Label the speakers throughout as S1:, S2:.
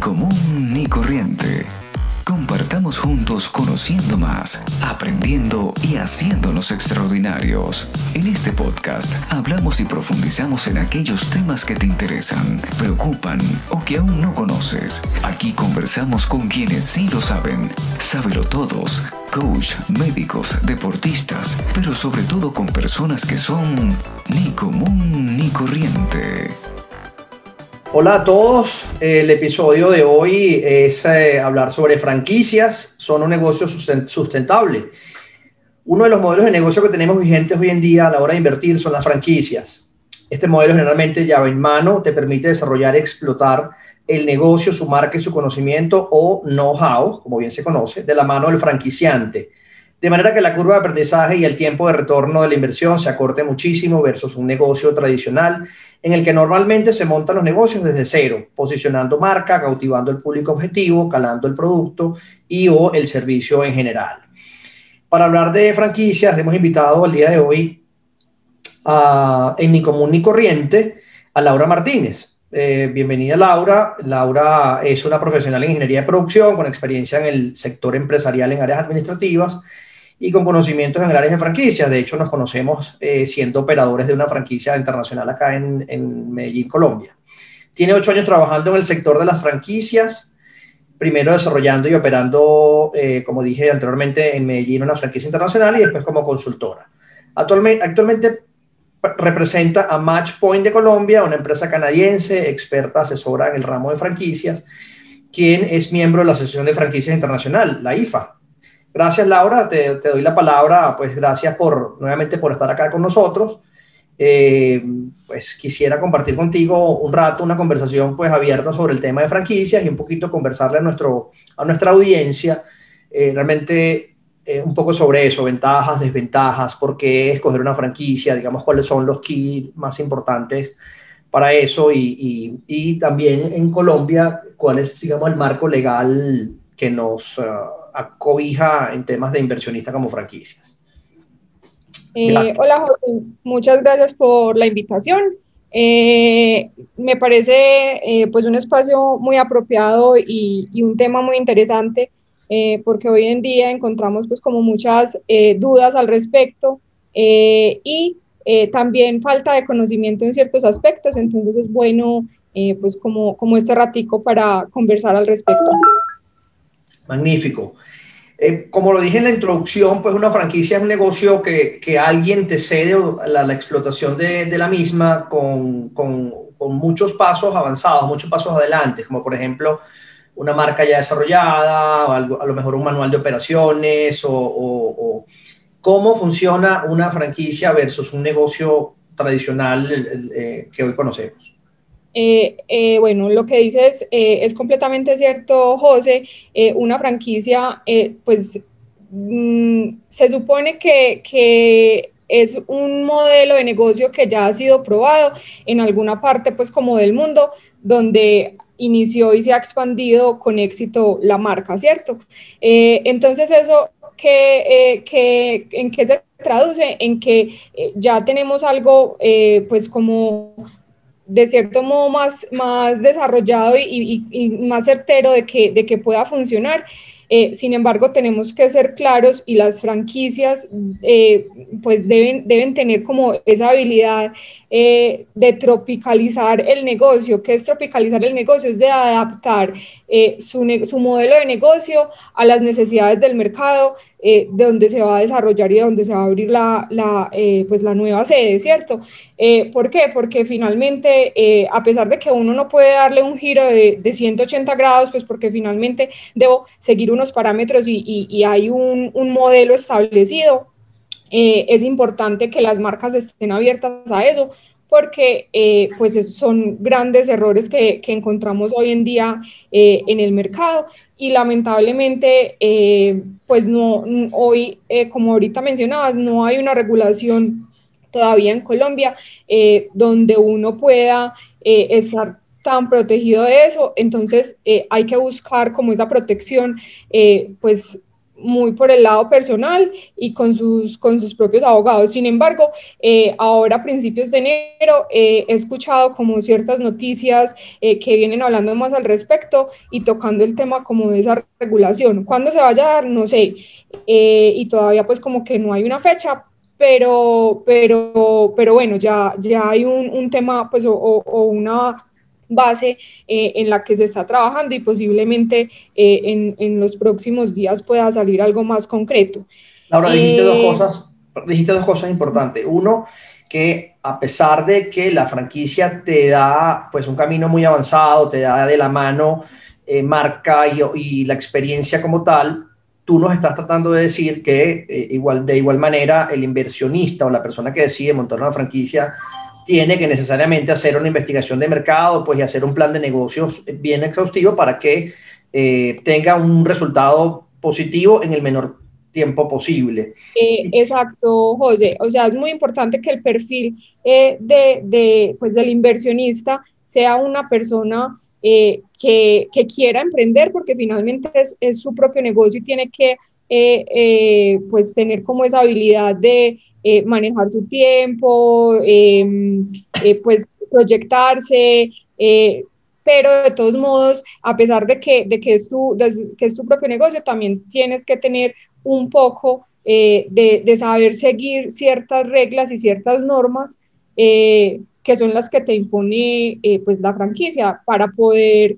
S1: común ni corriente. Compartamos juntos conociendo más, aprendiendo y haciéndonos extraordinarios. En este podcast hablamos y profundizamos en aquellos temas que te interesan, preocupan o que aún no conoces. Aquí conversamos con quienes sí lo saben. Sábelo todos. Coach, médicos, deportistas, pero sobre todo con personas que son ni común ni corriente.
S2: Hola a todos, el episodio de hoy es eh, hablar sobre franquicias, son un negocio sustentable. Uno de los modelos de negocio que tenemos vigentes hoy en día a la hora de invertir son las franquicias. Este modelo generalmente llave en mano te permite desarrollar y explotar el negocio, su marca y su conocimiento o know-how, como bien se conoce, de la mano del franquiciante de manera que la curva de aprendizaje y el tiempo de retorno de la inversión se acorte muchísimo versus un negocio tradicional en el que normalmente se montan los negocios desde cero, posicionando marca, cautivando el público objetivo, calando el producto y o el servicio en general. Para hablar de franquicias, hemos invitado al día de hoy a, en Ni Común Ni Corriente a Laura Martínez. Eh, bienvenida Laura. Laura es una profesional en ingeniería de producción con experiencia en el sector empresarial en áreas administrativas y con conocimientos generales de franquicias. De hecho, nos conocemos eh, siendo operadores de una franquicia internacional acá en, en, Medellín, Colombia. Tiene ocho años trabajando en el sector de las franquicias, primero desarrollando y operando, eh, como dije anteriormente, en Medellín una franquicia internacional y después como consultora. Actualmente, actualmente representa a Matchpoint de Colombia, una empresa canadiense, experta, asesora en el ramo de franquicias, quien es miembro de la Asociación de Franquicias Internacional, la IFA. Gracias, Laura. Te, doy la palabra. Pues gracias por nuevamente por estar acá con nosotros. Eh, pues quisiera compartir contigo un rato, una conversación pues abierta sobre el tema de franquicias y un poquito conversarle a, nuestro, a nuestra audiencia eh, realmente eh, un poco sobre eso, ventajas, desventajas, por qué escoger una franquicia, digamos cuáles son los keys más importantes para eso y, y, también en Colombia cuál es, digamos, el marco legal que nos... Uh, cobija en temas de inversionista como franquicias.
S3: Eh, hola José, muchas gracias por la invitación. Eh, me parece eh, pues un espacio muy apropiado y, un tema muy interesante porque hoy en día encontramos pues como muchas dudas al respecto y también falta de conocimiento en ciertos aspectos, entonces es bueno pues como, como este ratico para conversar al respecto.
S2: Magnífico. Eh, como lo dije en la introducción, pues una franquicia es un negocio que, que alguien te cede la, la explotación de, de, la misma con, con, con, muchos pasos avanzados, muchos pasos adelante, como por ejemplo una marca ya desarrollada, algo, a lo mejor un manual de operaciones, o, cómo funciona una franquicia versus un negocio tradicional eh, que hoy conocemos.
S3: Eh, eh, bueno, lo que dices eh, es completamente cierto, José. una franquicia, pues mm, se supone que, que, es un modelo de negocio que ya ha sido probado en alguna parte, pues como del mundo, donde inició y se ha expandido con éxito la marca, ¿cierto? entonces eso que, que, ¿en qué se traduce? En que ya tenemos algo, pues como de cierto modo más, más desarrollado y, más certero de que, de que pueda funcionar. Eh, sin embargo, tenemos que ser claros y las franquicias eh, pues deben, deben tener como esa habilidad eh, de tropicalizar el negocio. ¿Qué es tropicalizar el negocio? Es de adaptar su, su, modelo de negocio a las necesidades del mercado de donde se va a desarrollar y de donde se va a abrir la, la pues la nueva sede, ¿cierto? ¿Por qué? Porque finalmente, a pesar de que uno no puede darle un giro de, de 180 grados, pues porque finalmente debo seguir un parámetros y, hay un, modelo establecido, eh, es importante que las marcas estén abiertas a eso porque eh, pues son grandes errores que, encontramos hoy en día eh, en el mercado y lamentablemente pues no hoy como ahorita mencionabas no hay una regulación todavía en Colombia donde uno pueda estar tan protegido de eso, entonces eh, hay que buscar como esa protección, eh, pues muy por el lado personal y con sus, con sus propios abogados. Sin embargo, eh, ahora a principios de enero eh, he escuchado como ciertas noticias eh, que vienen hablando más al respecto y tocando el tema como de esa regulación. ¿Cuándo se vaya a dar? No sé. y todavía pues como que no hay una fecha, pero, pero, pero bueno, ya, ya hay un, un tema pues o, o una base eh, en la que se está trabajando y posiblemente eh, en, en, los próximos días pueda salir algo más concreto.
S2: Laura, dijiste dos eh, cosas, dijiste dos cosas importantes. Uno, que a pesar de que la franquicia te da pues un camino muy avanzado, te da de la mano marca y, y, la experiencia como tal, tú nos estás tratando de decir que igual, de igual manera el inversionista o la persona que decide montar una franquicia tiene que necesariamente hacer una investigación de mercado pues, y hacer un plan de negocios bien exhaustivo para que eh, tenga un resultado positivo en el menor tiempo posible.
S3: Eh, exacto, José. O sea, es muy importante que el perfil eh, de, pues, del inversionista sea una persona que, quiera emprender porque finalmente es, su propio negocio y tiene que pues tener como esa habilidad de eh, manejar su tiempo, em, eh, pues proyectarse, eh, pero de todos modos, a pesar de que, de que, es, tu, que es tu propio negocio, también tienes que tener un poco de, de, saber seguir ciertas reglas y ciertas normas que son las que te impone pues la franquicia para poder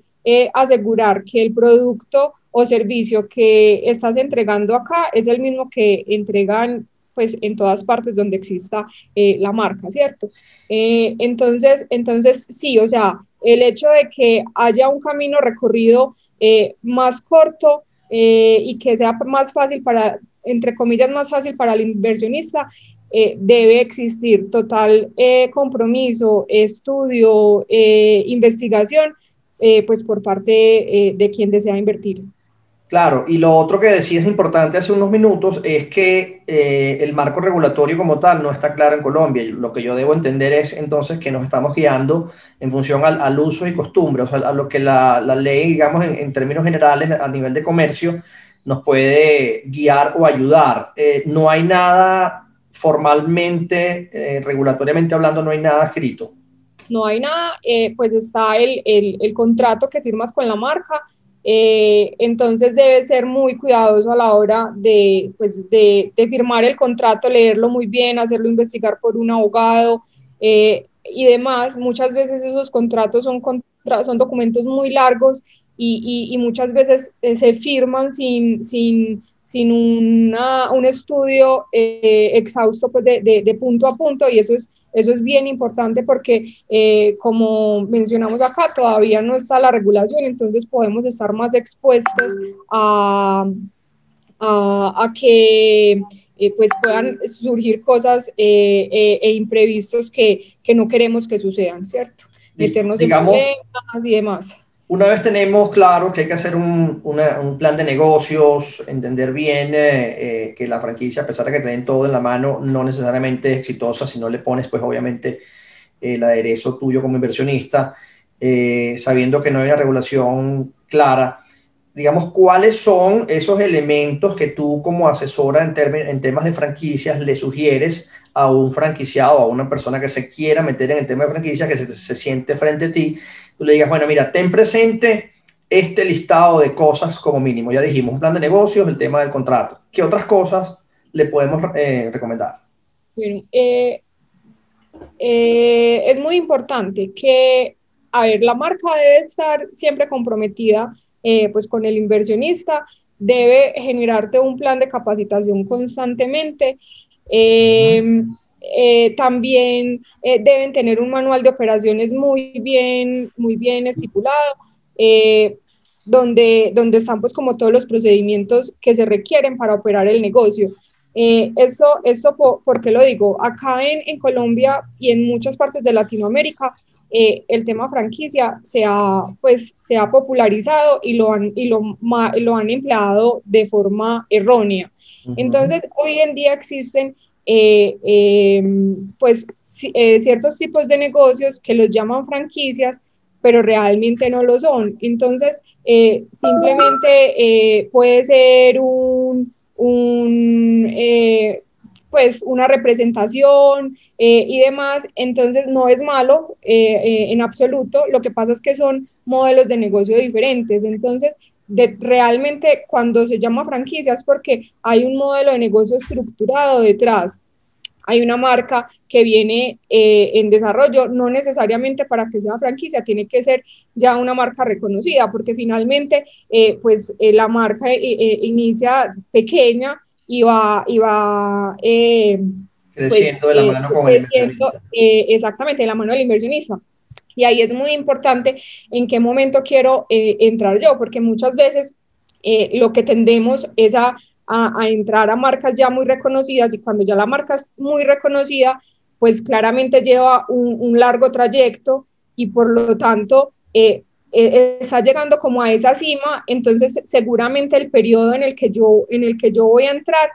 S3: asegurar que el producto o servicio que estás entregando acá es el mismo que entregan pues en todas partes donde exista eh, la marca, ¿cierto? Eh, entonces, entonces, sí, o sea, el hecho de que haya un camino recorrido eh, más corto y que sea más fácil para, entre comillas, más fácil para el inversionista, debe existir total compromiso, estudio, investigación, pues por parte de quien desea invertir.
S2: Claro, y lo otro que decías importante hace unos minutos es que eh, el marco regulatorio como tal no está claro en Colombia. Lo que yo debo entender es entonces que nos estamos guiando en función al, uso y costumbre, o sea, a lo que la, ley, digamos, en, términos generales a nivel de comercio, nos puede guiar o ayudar. Eh, no hay nada formalmente, eh, regulatoriamente hablando, no hay nada escrito.
S3: No hay nada, pues está el, el, el contrato que firmas con la marca eh, entonces debe ser muy cuidadoso a la hora de, pues, de, firmar el contrato, leerlo muy bien, hacerlo investigar por un abogado eh, y demás. Muchas veces esos contratos son, son documentos muy largos y, y, muchas veces eh, se firman sin, sin, sin una, un estudio exhausto pues, de, de, de punto a punto y eso es eso es bien importante porque, eh, como mencionamos acá, todavía no está la regulación, entonces podemos estar más expuestos a, a, que eh, pues puedan surgir cosas eh, e imprevistos que, que, no queremos que sucedan, ¿cierto? Meternos
S2: Digamos, en y demás. Una vez tenemos claro que hay que hacer un, un plan de negocios, entender bien eh, eh, que la franquicia, a pesar de que te den todo en la mano, no necesariamente es exitosa si no le pones, pues obviamente, el aderezo tuyo como inversionista, eh, sabiendo que no hay una regulación clara. Digamos, ¿cuáles son esos elementos que tú como asesora en, en temas de franquicias le sugieres a un franquiciado, a una persona que se quiera meter en el tema de franquicias, que se, se siente frente a ti tú le digas, bueno, mira, ten presente este listado de cosas como mínimo. Ya dijimos, un plan de negocios, el tema del contrato. ¿Qué otras cosas le podemos eh, recomendar?
S3: Eh, eh, es muy importante que, a ver, la marca debe estar siempre comprometida pues con el inversionista, debe generarte un plan de capacitación constantemente. Eh, también eh, deben tener un manual de operaciones muy bien, muy bien estipulado, eh, donde, donde están pues como todos los procedimientos que se requieren para operar el negocio. esto, esto por, qué lo digo? Acá en, en, Colombia y en muchas partes de Latinoamérica, el tema franquicia se ha, pues, se ha popularizado y lo han, y lo, lo han empleado de forma errónea. Entonces, hoy en día existen eh, em, pues eh, ciertos tipos de negocios que los llaman franquicias, pero realmente no lo son. Entonces, eh, simplemente eh, puede ser un, un pues una representación y demás, entonces no es malo en absoluto, lo que pasa es que son modelos de negocio diferentes, entonces de, realmente cuando se llama franquicia es porque hay un modelo de negocio estructurado detrás. Hay una marca que viene eh, en desarrollo, no necesariamente para que sea franquicia, tiene que ser ya una marca reconocida, porque finalmente, eh, pues eh, la marca inicia pequeña y va, y va
S2: creciendo pues, de la mano con el inversionista.
S3: exactamente, de la mano del inversionista. Y ahí es muy importante en qué momento quiero eh, entrar yo, porque muchas veces eh, lo que tendemos es a, a, entrar a marcas ya muy reconocidas y cuando ya la marca es muy reconocida, pues claramente lleva un, un largo trayecto y por lo tanto eh, está llegando como a esa cima, entonces seguramente el periodo en el que yo, en el que yo voy a entrar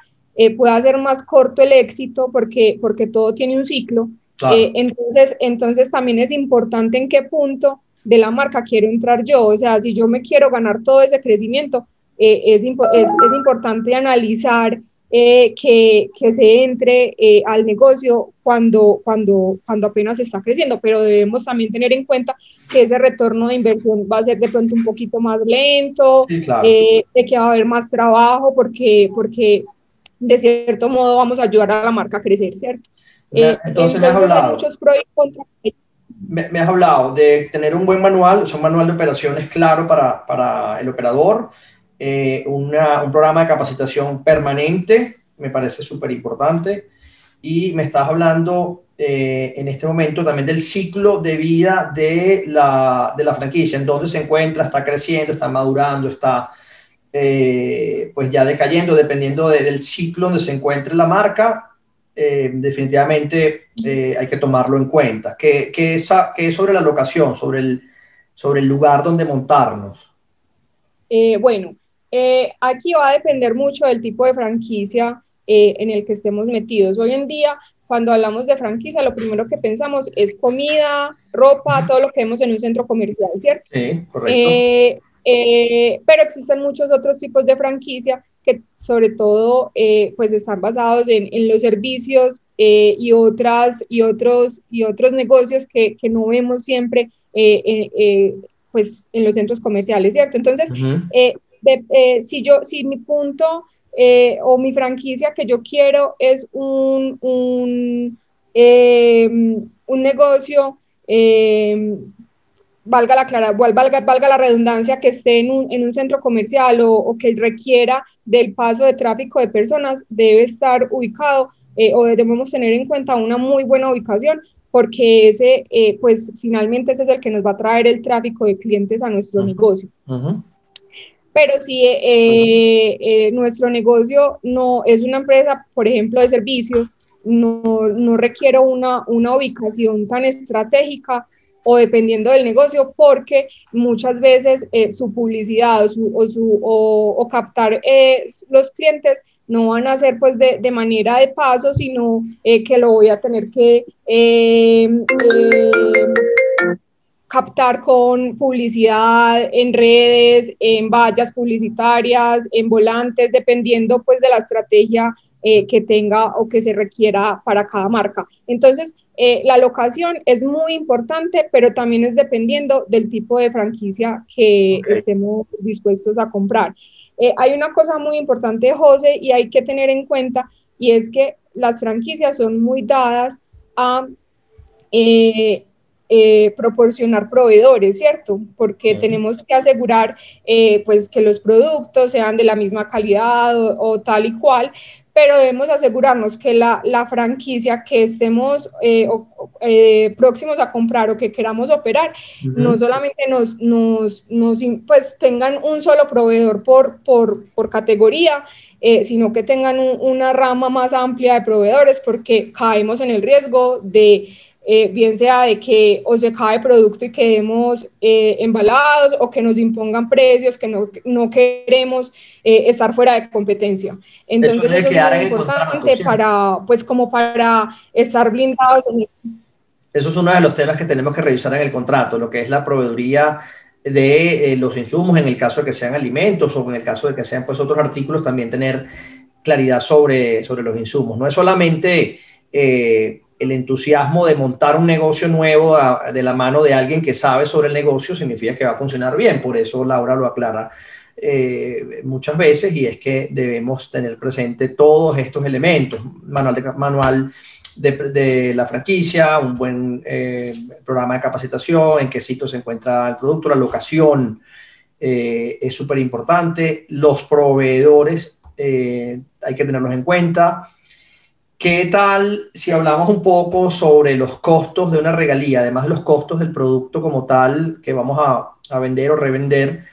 S3: pueda ser más corto el éxito porque, porque todo tiene un ciclo eh, entonces, entonces también es importante en qué punto de la marca quiero entrar yo. O sea, si yo me quiero ganar todo ese crecimiento, eh, es, es, es, importante analizar eh, que, que, se entre al negocio cuando, cuando, cuando apenas está creciendo, pero debemos también tener en cuenta que ese retorno de inversión va a ser de pronto un poquito más lento, de que va a haber más trabajo, porque, porque de cierto modo vamos a ayudar a la marca a crecer, ¿cierto?
S2: Eh, entonces, me has hablado. Me, has hablado de tener un buen manual, un manual de operaciones claro para, para el operador, eh, una, un programa de capacitación permanente, me parece súper importante, y me estás hablando eh, en este momento también del ciclo de vida de la, de la franquicia, en dónde se encuentra, está creciendo, está madurando, está pues ya decayendo, dependiendo del ciclo donde se encuentre la marca, eh, definitivamente eh, hay que tomarlo en cuenta. ¿Qué, qué, es, qué es sobre la locación, sobre el, sobre el lugar donde montarnos?
S3: Eh, aquí va a depender mucho del tipo de franquicia en el que estemos metidos. Hoy en día, cuando hablamos de franquicia, lo primero que pensamos es comida, ropa, todo lo que vemos en un centro comercial, ¿cierto?
S2: Sí, correcto.
S3: pero existen muchos otros tipos de franquicia que sobre todo eh, pues están basados en, en los servicios eh, y, otras, y, otros, y otros negocios que, que no vemos siempre eh, pues en los centros comerciales, ¿cierto? Entonces, si, yo, si mi punto o mi franquicia que yo quiero es un, un, un negocio valga la, clara, valga, valga la redundancia, que esté en un, en un centro comercial o, o, que requiera del paso de tráfico de personas, debe estar ubicado eh, o debemos tener en cuenta una muy buena ubicación porque ese, eh, pues finalmente ese es el que nos va a traer el tráfico de clientes a nuestro negocio. Pero si eh, nuestro negocio no es una empresa, por ejemplo, de servicios, no, no requiere una, una ubicación tan estratégica, o dependiendo del negocio, porque muchas veces eh, su publicidad o, su, o, su, o, captar eh, los clientes no van a ser pues de, de manera de paso, sino eh, que lo voy a tener que em, em, captar con publicidad en redes, en vallas publicitarias, en volantes, dependiendo pues de la estrategia que tenga o que se requiera para cada marca. Entonces, eh, la locación es muy importante, pero también es dependiendo del tipo de franquicia que estemos dispuestos a comprar. Eh, hay una cosa muy importante, José, y hay que tener en cuenta, y es que las franquicias son muy dadas a eh, proporcionar proveedores, ¿cierto? Porque tenemos que asegurar pues que los productos sean de la misma calidad o, tal y cual, pero debemos asegurarnos que la, la franquicia que estemos eh, eh, próximos a comprar o que queramos operar, no solamente nos, nos, nos, pues, tengan un solo proveedor por, por, por categoría, eh, sino que tengan una rama más amplia de proveedores, porque caemos en el riesgo de eh, bien sea de que o se cae el producto y quedemos eh, embalados o que nos impongan precios que no, no queremos eh, estar fuera de competencia. Entonces eso, es muy importante para, pues como para estar blindados.
S2: Eso es uno de los temas que tenemos que revisar en el contrato, lo que es la proveeduría de eh, los insumos en el caso de que sean alimentos o en el caso de que sean pues otros artículos, también tener claridad sobre, sobre los insumos. No es solamente eh, el entusiasmo de montar un negocio nuevo de la mano de alguien que sabe sobre el negocio, significa que va a funcionar bien. Por eso Laura lo aclara eh, muchas veces y es que debemos tener presente todos estos elementos. Manual de, manual de, la franquicia, un buen eh, programa de capacitación, en qué sitio se encuentra el producto, la locación eh, es súper importante, los proveedores hay que tenerlos en cuenta. ¿Qué tal si hablamos un poco sobre los costos de una regalía, además de los costos del producto como tal que vamos a, a vender o revender?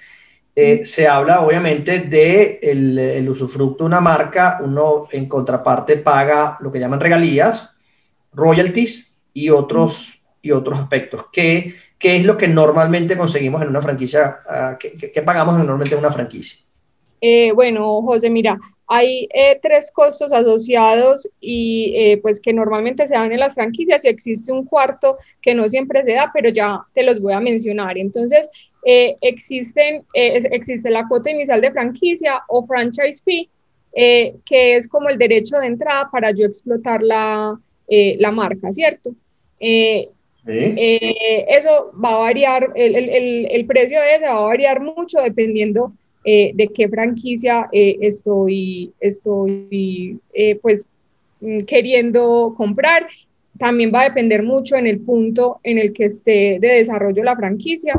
S2: se habla obviamente de el, el, usufructo de una marca, uno en contraparte paga lo que llaman regalías, royalties y otros, y otros aspectos. ¿Qué, ¿Qué, es lo que normalmente conseguimos en una franquicia? Uh, ¿qué, ¿qué, pagamos normalmente en una franquicia?
S3: Eh, bueno, José, mira, hay eh, tres costos asociados y eh, pues que normalmente se dan en las franquicias y existe un cuarto que no siempre se da, pero ya te los voy a mencionar. Entonces, existen, existe la cuota inicial de franquicia o franchise fee, que es como el derecho de entrada para yo explotar la, la marca, ¿cierto? Eh, eh, eso va a variar, el, el, el, precio de ese va a variar mucho dependiendo de qué franquicia estoy, estoy pues mm, queriendo comprar. También va a depender mucho en el punto en el que esté de desarrollo la franquicia.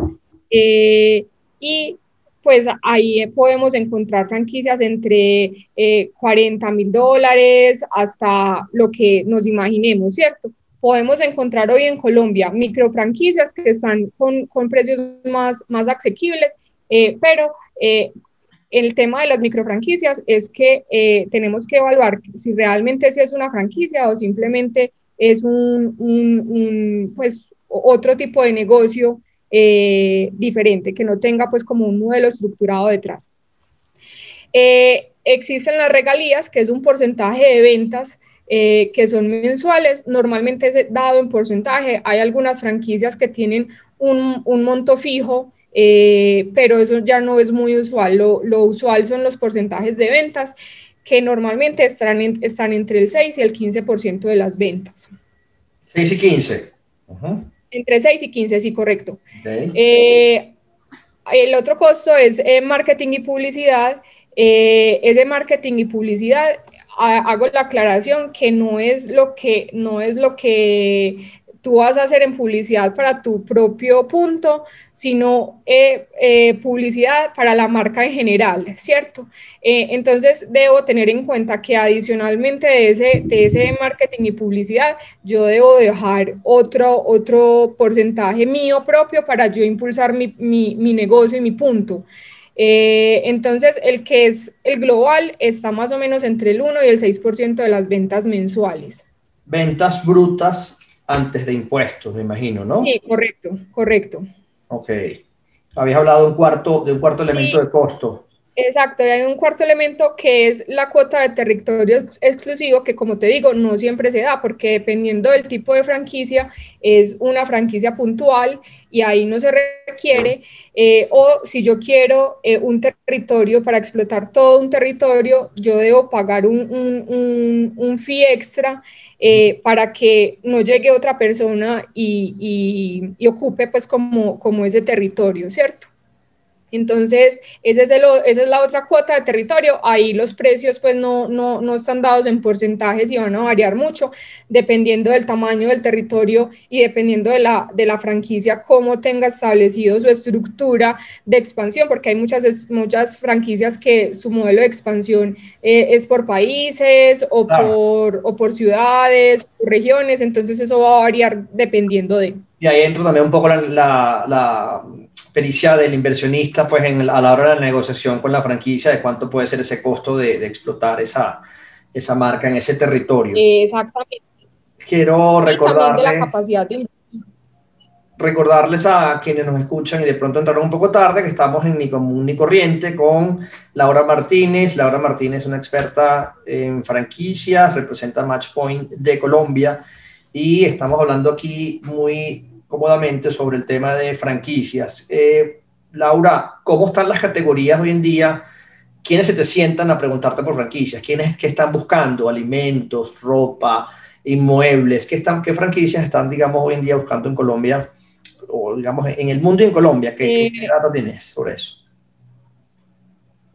S3: y pues ahí podemos encontrar franquicias entre 40 eh, mil dólares hasta lo que nos imaginemos, ¿cierto? Podemos encontrar hoy en Colombia micro franquicias que están con, con precios más, más asequibles, eh, pero eh, el tema de las micro franquicias es que tenemos que evaluar si realmente es una franquicia o simplemente es un, pues, otro tipo de negocio eh, diferente, que no tenga pues como un modelo estructurado detrás. Eh, existen las regalías, que es un porcentaje de ventas eh, que son mensuales, normalmente dado en porcentaje. Hay algunas franquicias que tienen un monto fijo, pero eso ya no es muy usual. Lo, lo, usual son los porcentajes de ventas, que normalmente están, en, están entre el 6 y el 15% de las ventas.
S2: 6 y 15.
S3: Entre 6 y 15, sí, correcto. Eh, el otro costo es eh, marketing y publicidad. Eh, ese marketing y publicidad, hago la aclaración que no es lo que, no es lo que tú vas a hacer en publicidad para tu propio punto, sino eh, eh, publicidad para la marca en general, ¿cierto? Eh, entonces, debo tener en cuenta que adicionalmente de ese, de ese marketing y publicidad, yo debo dejar otro, otro porcentaje mío propio para yo impulsar mi, mi, mi negocio y mi punto. entonces, el que es el global está más o menos entre el 1 y el 6% de las ventas mensuales.
S2: Ventas brutas antes de impuestos, me imagino, ¿no?
S3: Sí, correcto, correcto.
S2: Ok. Habías hablado de un cuarto, de un cuarto elemento de costo.
S3: Exacto, y hay un cuarto elemento que es la cuota de territorio exclusivo, que como te digo, no siempre se da, porque dependiendo del tipo de franquicia, es una franquicia puntual y ahí no se requiere, eh, o si yo quiero eh, un territorio para explotar todo un territorio, yo debo pagar un, fee extra eh, para que no llegue otra persona y, y, y ocupe pues como, como ese territorio, ¿cierto? Entonces, ese es esa es la otra cuota de territorio. Ahí los precios pues no, no, no, están dados en porcentajes y van a variar mucho dependiendo del tamaño del territorio y dependiendo de la, de la franquicia, cómo tenga establecido su estructura de expansión, porque hay muchas, muchas franquicias que su modelo de expansión eh, es por países o, por, o por ciudades, o regiones, entonces eso va a variar dependiendo de...
S2: Y ahí entra también un poco la, la pericia del inversionista pues en, a la hora de la negociación con la franquicia de cuánto puede ser ese costo de, de explotar esa, esa marca en ese territorio.
S3: Exactamente.
S2: Quiero recordarles, recordarles a quienes nos escuchan y de pronto entraron un poco tarde que estamos en Ni Común Ni Corriente con Laura Martínez. Laura Martínez es una experta en franquicias, representa Matchpoint de Colombia y estamos hablando aquí muy cómodamente sobre el tema de franquicias. Eh, Laura, ¿cómo están las categorías hoy en día? ¿Quiénes se te sientan a preguntarte por franquicias? ¿Quiénes que están buscando alimentos, ropa, inmuebles? ¿Qué, están, ¿Qué franquicias están, digamos, hoy en día buscando en Colombia? O, digamos, en el mundo y en Colombia. ¿Qué, ¿qué data tienes sobre eso?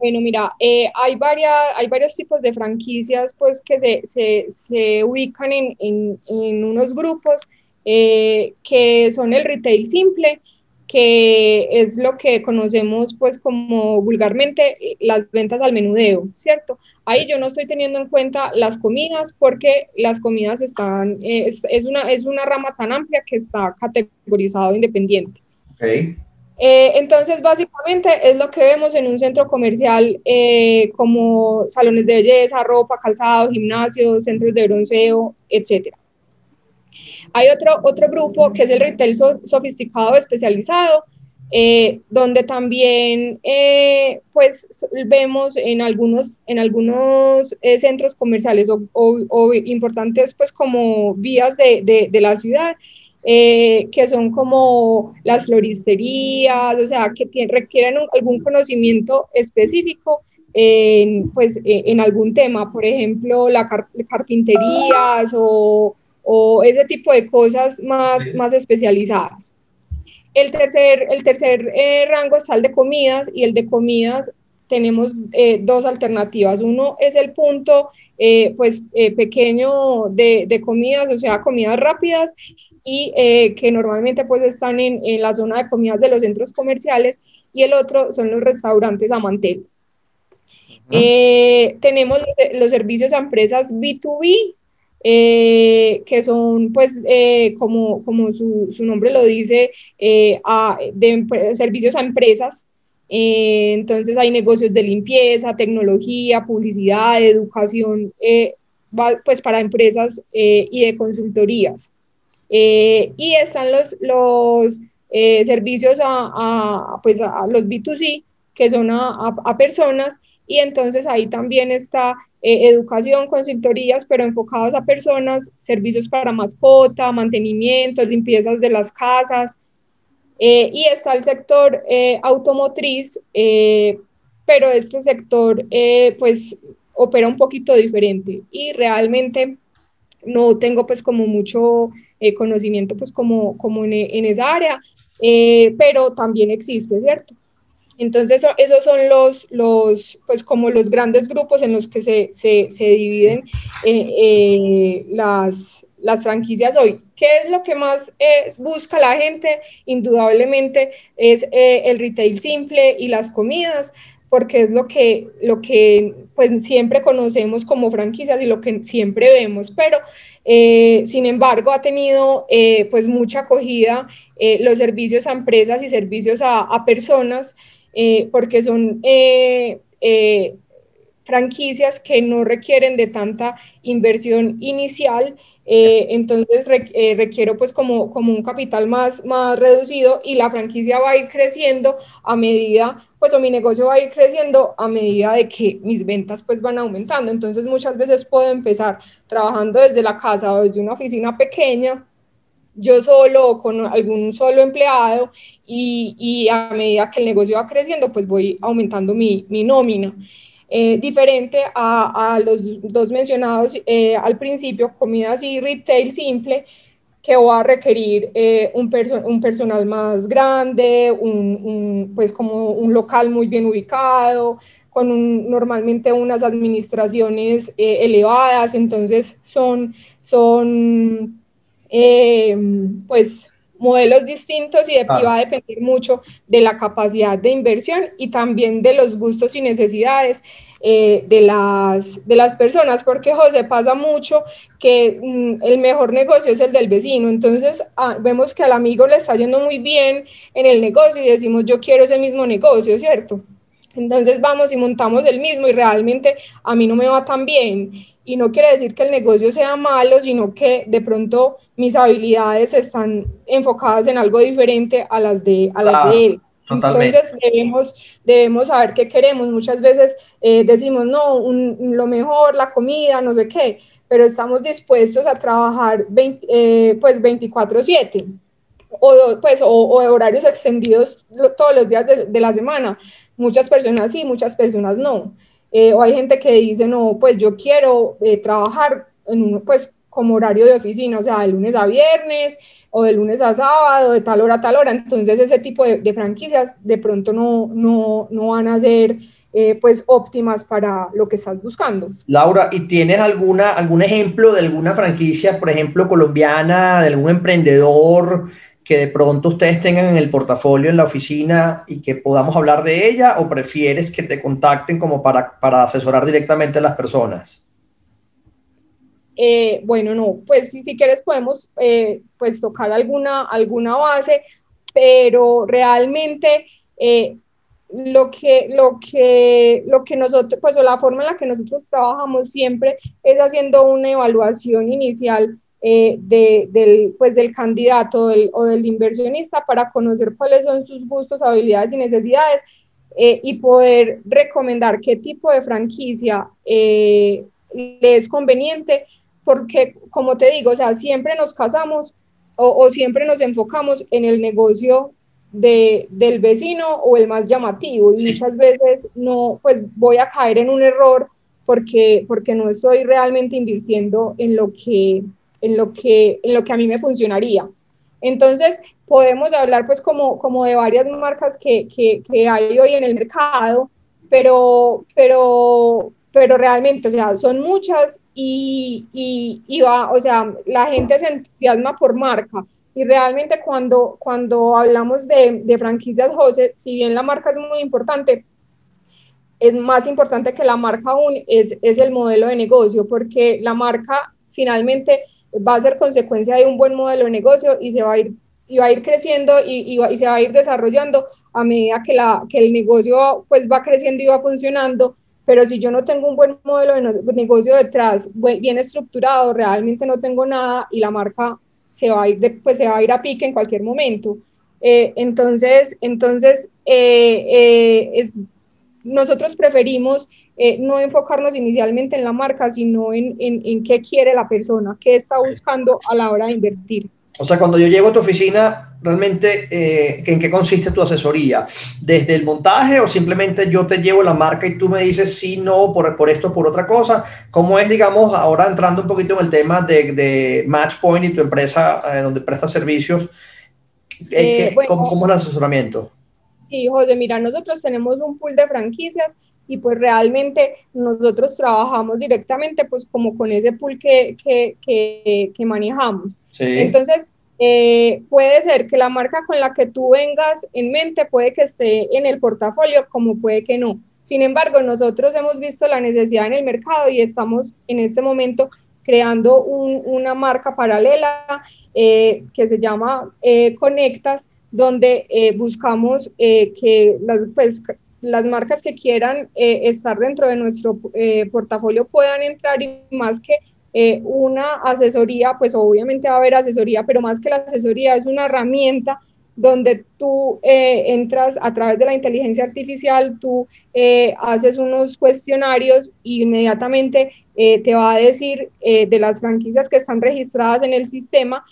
S3: Bueno, mira, eh, hay, varias, hay varios tipos de franquicias pues, que se, se, se ubican en, en, en, unos grupos eh, que son el retail simple, que es lo que conocemos pues como vulgarmente eh, las ventas al menudeo, ¿cierto? Ahí yo no estoy teniendo en cuenta las comidas porque las comidas están, es, es una, es una rama tan amplia que está categorizado independiente.
S2: Okay.
S3: Eh, entonces, básicamente es lo que vemos en un centro comercial eh, como salones de belleza, ropa, calzado, gimnasios, centros de bronceo, etc. Hay otro, otro grupo que es el retail sofisticado especializado, eh, donde también pues vemos en algunos, en algunos centros comerciales o, o, importantes pues como vías de, de, de la ciudad, eh, que son como las floristerías, o sea, que requieren algún conocimiento específico en, pues, e, en algún tema, por ejemplo, la carpinterías o, o, ese tipo de cosas más, más especializadas. El tercer, el tercer eh, rango está el de comidas y el de comidas tenemos eh, dos alternativas. Uno es el punto pues pequeño de, de, comidas, o sea, comidas rápidas, y eh, que normalmente pues están en, en, la zona de comidas de los centros comerciales y el otro son los restaurantes a mantel. Eh, tenemos los, servicios a empresas B2B, eh, que son pues como, como su, su, nombre lo dice, a, de servicios a empresas. entonces hay negocios de limpieza, tecnología, publicidad, educación, pues para empresas y de consultorías. Eh, y están los, los eh, servicios a, pues a los B2C, que son a, a, personas, y entonces ahí también está eh, educación, consultorías, pero enfocados a personas, servicios para mascota, mantenimiento, limpiezas de las casas, y está el sector automotriz, pero este sector pues opera un poquito diferente y realmente no tengo pues como mucho eh, conocimiento pues como, como en, en esa área, eh, pero también existe, ¿cierto? Entonces, esos son los, los, pues como los grandes grupos en los que se, se, se dividen eh, las, las franquicias hoy. ¿Qué es lo que más busca la gente? Indudablemente es el retail simple y las comidas, porque es lo que, lo que pues siempre conocemos como franquicias y lo que siempre vemos, pero eh, sin embargo, ha tenido eh, pues mucha acogida eh, los servicios a empresas y servicios a, personas porque son franquicias que no requieren de tanta inversión inicial eh, entonces eh, requiero pues como, como un capital más, más reducido y la franquicia va a ir creciendo a medida, pues o mi negocio va a ir creciendo a medida de que mis ventas pues van aumentando. Entonces muchas veces puedo empezar trabajando desde la casa o desde una oficina pequeña yo solo con algún solo empleado y, y, a medida que el negocio va creciendo, pues voy aumentando mi, mi nómina. Eh, diferente a, a, los dos mencionados eh, al principio, comidas y retail simple, que va a requerir eh, un, un, personal más grande, un, pues como un local muy bien ubicado, con normalmente unas administraciones elevadas, entonces son, son pues modelos distintos y, va a depender mucho de la capacidad de inversión y también de los gustos y necesidades eh, de, las, de las personas, porque José pasa mucho que mm, el mejor negocio es el del vecino, entonces ah, vemos que al amigo le está yendo muy bien en el negocio y decimos yo quiero ese mismo negocio, ¿cierto? Entonces vamos y montamos el mismo y realmente a mí no me va tan bien y no quiere decir que el negocio sea malo, sino que de pronto mis habilidades están enfocadas en algo diferente a las de, a las de él. Entonces debemos, debemos saber qué queremos. Muchas veces eh, decimos, no, lo mejor, la comida, no sé qué, pero estamos dispuestos a trabajar eh, pues 24/7 o, pues, o, horarios extendidos todos los días de, la semana. Muchas personas sí, muchas personas no. Eh, o hay gente que dice, no, pues yo quiero eh, trabajar en un, pues como horario de oficina, o sea, de lunes a viernes o de lunes a sábado, de tal hora a tal hora. Entonces ese tipo de, franquicias de pronto no, no, no van a ser eh, pues óptimas para lo que estás buscando.
S2: Laura, ¿y tienes alguna, algún ejemplo de alguna franquicia, por ejemplo, colombiana, de algún emprendedor que de pronto ustedes tengan en el portafolio en la oficina y que podamos hablar de ella o prefieres que te contacten como para, para asesorar directamente a las personas?
S3: Eh, bueno, no, pues si, si quieres podemos eh, pues tocar alguna, alguna base, pero realmente eh, lo, que, lo, que, lo que nosotros, pues la forma en la que nosotros trabajamos siempre es haciendo una evaluación inicial de, del, pues del candidato o del inversionista para conocer cuáles son sus gustos, habilidades y necesidades y poder recomendar qué tipo de franquicia le es conveniente porque, como te digo, o sea, siempre nos casamos o, siempre nos enfocamos en el negocio de, del vecino o el más llamativo y muchas veces no, pues voy a caer en un error porque, porque no estoy realmente invirtiendo en lo que, en lo que, en lo que a mí me funcionaría. Entonces, podemos hablar pues como, como de varias marcas que, que, que hay hoy en el mercado, pero, pero, pero realmente, o sea, son muchas y, y, va, o sea, la gente se entusiasma por marca. Y realmente cuando, cuando hablamos de, de franquicias José, si bien la marca es muy importante, es más importante que la marca aún es, es el modelo de negocio, porque la marca finalmente va a ser consecuencia de un buen modelo de negocio y se va a ir y va a ir creciendo y, y, y, se va a ir desarrollando a medida que, la, que el negocio pues va creciendo y va funcionando pero si yo no tengo un buen modelo de negocio detrás, bien estructurado, realmente no tengo nada y la marca se va a ir, pues se va a ir a pique en cualquier momento. Eh, entonces, entonces eh, eh, es, nosotros preferimos no enfocarnos inicialmente en la marca, sino en, en, en qué quiere la persona, qué está buscando a la hora de invertir.
S2: O sea, cuando yo llego a tu oficina, realmente, eh, ¿en qué consiste tu asesoría? ¿Desde el montaje o simplemente yo te llevo la marca y tú me dices sí, no, por, por esto, por otra cosa? ¿Cómo es, digamos, ahora entrando un poquito en el tema de, de Matchpoint y tu empresa eh, donde prestas servicios? Eh, ¿cómo, ¿Cómo es el asesoramiento?
S3: Sí, José, mira, nosotros tenemos un pool de franquicias y pues realmente nosotros trabajamos directamente pues como con ese pool que, que, que, que manejamos. Entonces, eh, puede ser que la marca con la que tú vengas en mente puede que esté en el portafolio como puede que no. Sin embargo, nosotros hemos visto la necesidad en el mercado y estamos en este momento creando una marca paralela eh, que se llama eh, Conectas, donde buscamos que las, pues, las marcas que quieran estar dentro de nuestro portafolio puedan entrar y más que eh, una asesoría, pues obviamente va a haber asesoría, pero más que la asesoría es una herramienta donde tú eh, entras a través de la inteligencia artificial, tú eh, haces unos cuestionarios y inmediatamente te va a decir de las franquicias que están registradas en el sistema,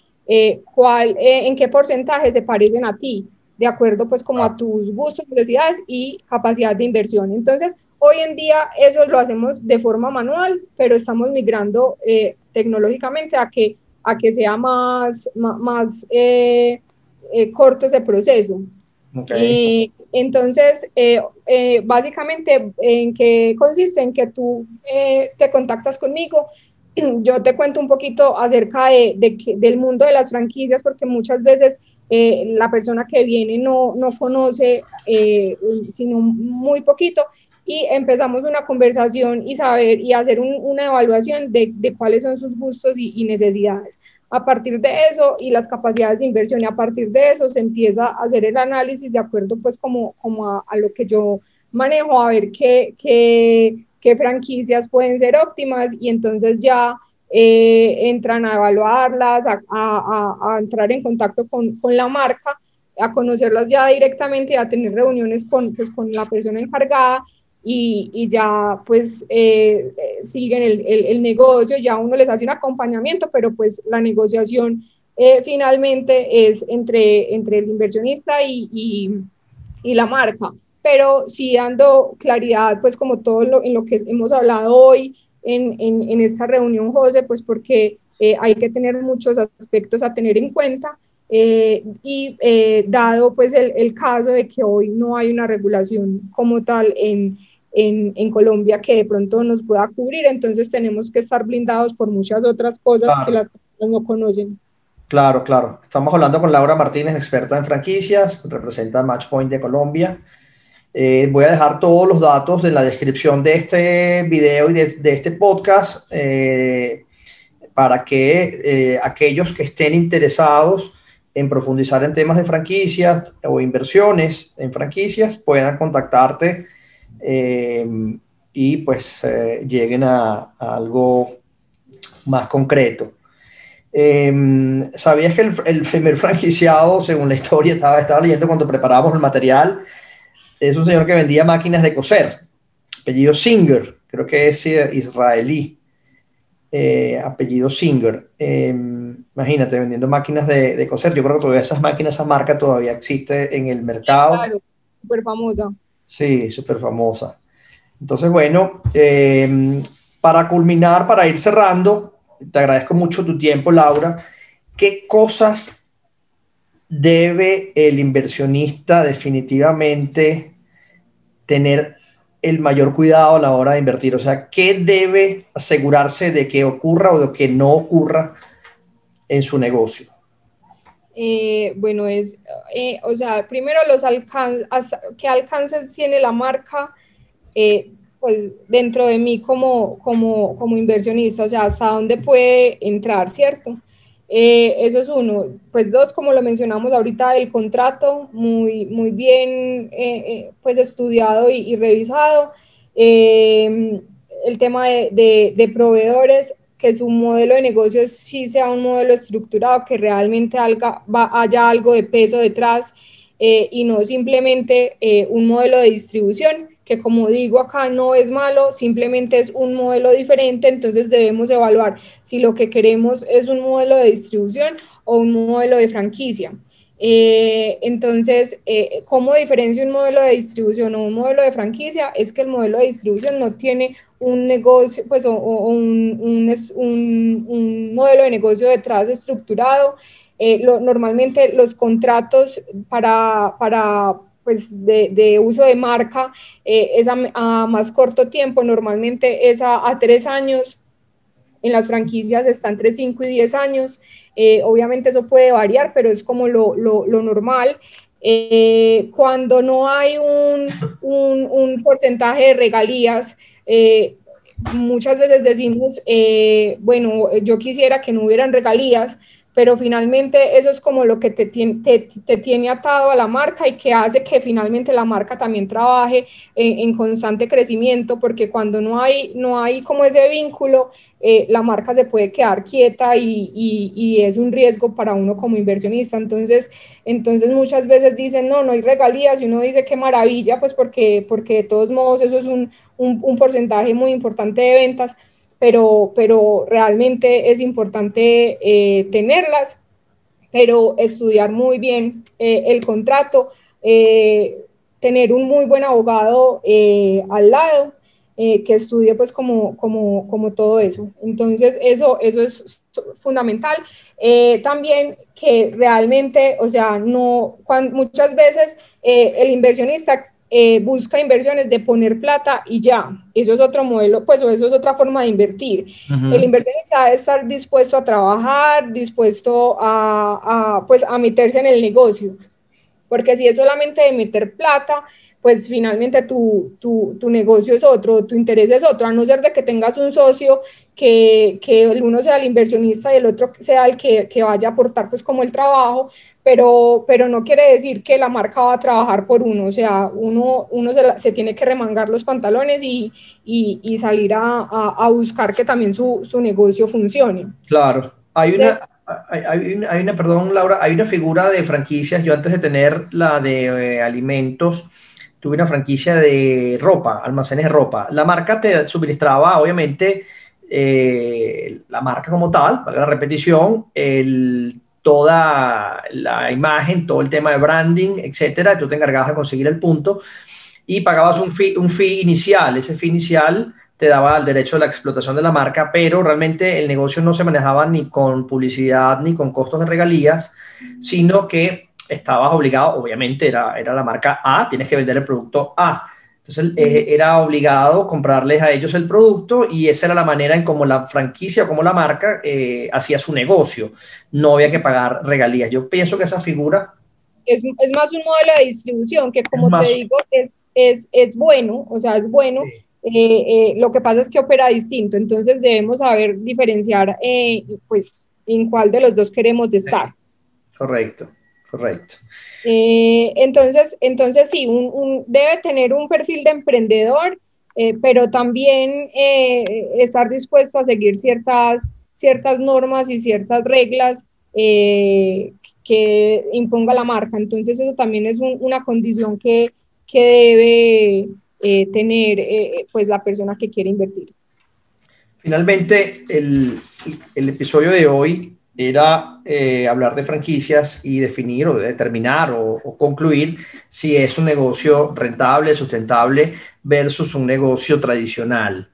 S3: cuál, en qué porcentaje se parecen a ti de acuerdo pues como a tus gustos, necesidades y capacidad de inversión. Entonces, hoy en día eso lo hacemos de forma manual, pero estamos migrando eh, tecnológicamente a que, a que sea más, más, eh, eh, corto ese proceso. entonces, básicamente, ¿en qué consiste? En que tú te contactas conmigo, yo te cuento un poquito acerca de, de, del mundo de las franquicias, porque muchas veces eh, la persona que viene no, no conoce eh, sino muy poquito y empezamos una conversación y saber y hacer una evaluación de, de, cuáles son sus gustos y, necesidades. A partir de eso y las capacidades de inversión y a partir de eso se empieza a hacer el análisis de acuerdo pues como, como a, a lo que yo manejo, a ver qué, qué, qué franquicias pueden ser óptimas y entonces ya eh, entran a evaluarlas, a, entrar en contacto con, la marca, a conocerlas ya directamente a tener reuniones con, pues, la persona encargada y, ya pues eh, eh, siguen el, negocio, ya uno les hace un acompañamiento, pero pues la negociación finalmente es entre, el inversionista y, la marca. Pero sí dando claridad, pues como todo lo, en lo que hemos hablado hoy en, en, en esta reunión, José, pues porque hay que tener muchos aspectos a tener en cuenta. y dado pues el, el, caso de que hoy no hay una regulación como tal en, en, en, Colombia que de pronto nos pueda cubrir, entonces tenemos que estar blindados por muchas otras cosas que las personas no conocen.
S2: Claro, claro. Estamos hablando con Laura Martínez, experta en franquicias, representa Matchpoint de Colombia. Eh, voy a dejar todos los datos en la descripción de este video y de, de este podcast eh, para que eh, aquellos que estén interesados en profundizar en temas de franquicias o inversiones en franquicias puedan contactarte eh, y pues eh, lleguen a, algo más concreto. Eh, ¿Sabías que el, primer franquiciado, según la historia, estaba, estaba leyendo cuando preparábamos el material, es un señor que vendía máquinas de coser, apellido Singer, creo que es israelí, apellido Singer. imagínate, vendiendo máquinas de, de, coser. Yo creo que todavía esas máquinas, esa marca todavía existe en el mercado.
S3: Claro, súper famosa.
S2: Sí, súper famosa. Entonces, bueno, em, para culminar, para ir cerrando, te agradezco mucho tu tiempo, Laura. ¿Qué cosas debe el inversionista definitivamente tener el mayor cuidado a la hora de invertir? O sea, ¿qué debe asegurarse de que ocurra o de que no ocurra en su negocio?
S3: Eh, bueno, es, eh, o sea, primero los alcances, qué alcances tiene la marca, eh, pues dentro de mí como, como, como inversionista, o sea, hasta dónde puede entrar, ¿cierto? Eso es uno. Pues dos, como lo mencionamos ahorita, el contrato, muy, muy bien pues estudiado y, revisado. el tema de, proveedores, que su modelo de negocio sí sea un modelo estructurado, que realmente haya algo de peso detrás eh, y no simplemente eh, un modelo de distribución, que como digo acá no es malo, simplemente es un modelo diferente, entonces debemos evaluar si lo que queremos es un modelo de distribución o un modelo de franquicia. Eh, entonces, ¿cómo diferencia un modelo de distribución o un modelo de franquicia? Es que el modelo de distribución no tiene un negocio, pues, o, un, un, un, modelo de negocio detrás estructurado. Eh, lo, normalmente los contratos para, para pues, de, de, uso de marca eh, es a, más corto tiempo, normalmente es a, tres años. En las franquicias está entre 5 y 10 años. Eh, obviamente eso puede variar, pero es como lo, lo, lo normal. cuando no hay un, un, un porcentaje de regalías, eh, muchas veces decimos, eh, bueno, yo quisiera que no hubieran regalías, pero finalmente eso es como lo que te, te, tiene atado a la marca y que hace que finalmente la marca también trabaje en, constante crecimiento, porque cuando no hay, no hay como ese vínculo, eh, la marca se puede quedar quieta y, y, es un riesgo para uno como inversionista. Entonces, entonces muchas veces dicen, no, no hay regalías y uno dice, qué maravilla, pues porque, porque de todos modos eso es un, un, un porcentaje muy importante de ventas, pero, pero realmente es importante eh, tenerlas, pero estudiar muy bien eh, el contrato, tener un muy buen abogado al lado eh, que estudie pues como, como, como todo eso. Entonces eso, eso es fundamental. Eh, también que realmente, o sea, no, muchas veces eh, el inversionista busca inversiones de poner plata y ya. Eso es otro modelo, pues eso es otra forma de invertir. El inversionista debe estar dispuesto a trabajar, dispuesto a, a, pues, a meterse en el negocio. Porque si es solamente de meter plata, pues finalmente tu, tu, tu, negocio es otro, tu interés es otro, a no ser de que tengas un socio que, que el uno sea el inversionista y el otro sea el que, que, vaya a aportar pues como el trabajo, pero, pero no quiere decir que la marca va a trabajar por uno, o sea, uno, uno se, se tiene que remangar los pantalones y, y, y salir a, a, buscar que también su, su negocio funcione.
S2: Claro, hay una... hay, hay, una, hay, una, perdón, Laura, hay una figura de franquicias. Yo antes de tener la de eh, alimentos, tuve una franquicia de ropa, almacenes de ropa. La marca te suministraba, obviamente, eh, la marca como tal, para la repetición, el, toda la imagen, todo el tema de branding, etcétera. Tú te encargabas de conseguir el punto y pagabas un fee, un fee inicial. Ese fee inicial te daba el derecho de la explotación de la marca, pero realmente el negocio no se manejaba ni con publicidad ni con costos de regalías, sino que estabas obligado, obviamente era, era la marca A, tienes que vender el producto A. Entonces eh, era obligado comprarles a ellos el producto y esa era la manera en cómo la franquicia o como la marca eh, hacía su negocio. No había que pagar regalías. Yo pienso que esa figura...
S3: Es, es más un modelo de distribución que como te digo es, es, es, bueno, o sea, es bueno. Eh, lo que pasa es que opera distinto, entonces debemos saber diferenciar pues en cuál de los dos queremos estar.
S2: Correcto. Correcto.
S3: Eh, entonces, entonces sí, un, debe tener un perfil de emprendedor, eh, pero también eh, estar dispuesto a seguir ciertas, ciertas normas y ciertas reglas que imponga la marca. Entonces, eso también es una condición que, que debe tener pues, la persona que quiere invertir.
S2: Finalmente, el, el episodio de hoy era eh, hablar de franquicias y definir o determinar o, concluir si es un negocio rentable, sustentable versus un negocio tradicional.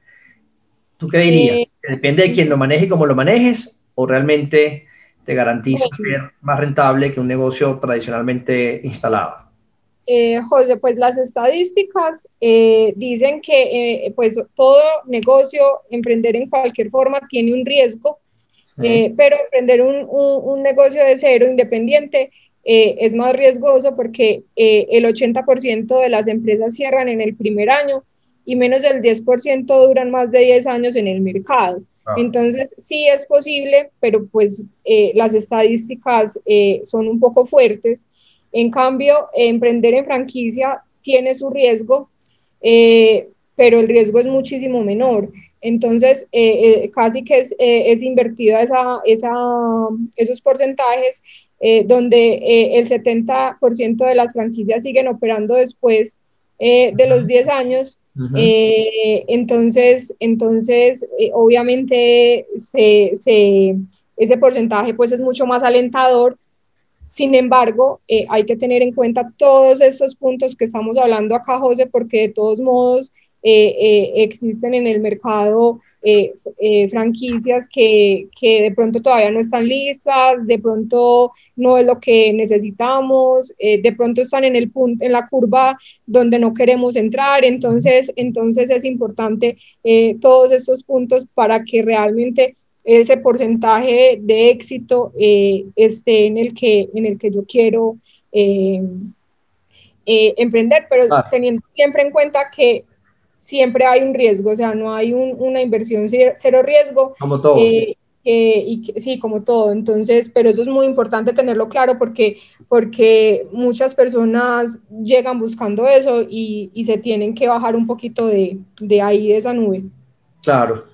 S2: ¿Tú qué dirías? Eh, ¿Depende de quién lo maneje y cómo lo manejes o realmente te garantiza ser más rentable que un negocio tradicionalmente instalado?
S3: Eh, José, pues las estadísticas dicen que pues todo negocio, emprender en cualquier forma, tiene un riesgo eh, pero emprender un, un, negocio de cero independiente eh, es más riesgoso porque eh, el 80% de las empresas cierran en el primer año y menos del 10% duran más de 10 años en el mercado. Ah. Entonces, sí es posible, pero pues las estadísticas son un poco fuertes. En cambio, emprender en franquicia tiene su riesgo, pero el riesgo es muchísimo menor. Entonces, eh, eh, casi que es, eh, es invertida esa, esa, esos porcentajes donde el 70% de las franquicias siguen operando después de los 10 años. entonces, entonces obviamente, se, se, ese porcentaje pues es mucho más alentador. Sin embargo, hay que tener en cuenta todos estos puntos que estamos hablando acá, José, porque de todos modos, eh, eh, existen en el mercado eh, franquicias que, que, de pronto todavía no están listas, de pronto no es lo que necesitamos, de pronto están en, el punto, en la curva donde no queremos entrar, entonces, entonces es importante todos estos puntos para que realmente ese porcentaje de éxito esté en el que, en el que yo quiero emprender, pero teniendo siempre en cuenta que siempre hay un riesgo, o sea, no hay una inversión cero riesgo.
S2: Como todo.
S3: Eh, eh, y sí, como todo. Entonces, pero eso es muy importante tenerlo claro porque, porque muchas personas llegan buscando eso y, y se tienen que bajar un poquito de, de ahí, de esa nube.
S2: Claro,